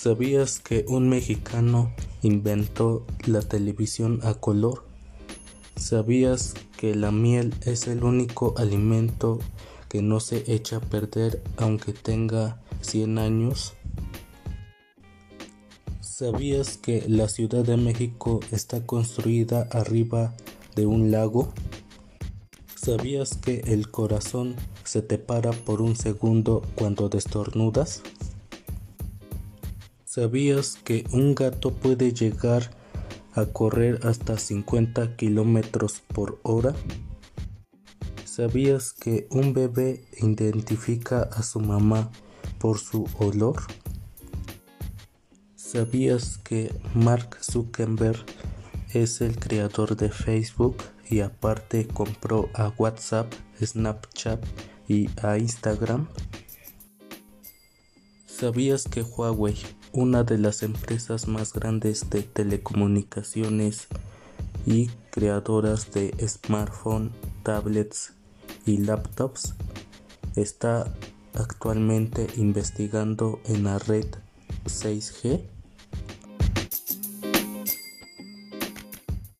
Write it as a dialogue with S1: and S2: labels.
S1: ¿Sabías que un mexicano inventó la televisión a color? ¿Sabías que la miel es el único alimento que no se echa a perder aunque tenga 100 años? ¿Sabías que la Ciudad de México está construida arriba de un lago? ¿Sabías que el corazón se te para por un segundo cuando destornudas? ¿Sabías que un gato puede llegar a correr hasta 50 kilómetros por hora? ¿Sabías que un bebé identifica a su mamá por su olor? ¿Sabías que Mark Zuckerberg es el creador de Facebook y aparte compró a WhatsApp, Snapchat y a Instagram? ¿Sabías que Huawei, una de las empresas más grandes de telecomunicaciones y creadoras de smartphones, tablets y laptops, está actualmente investigando en la red 6G?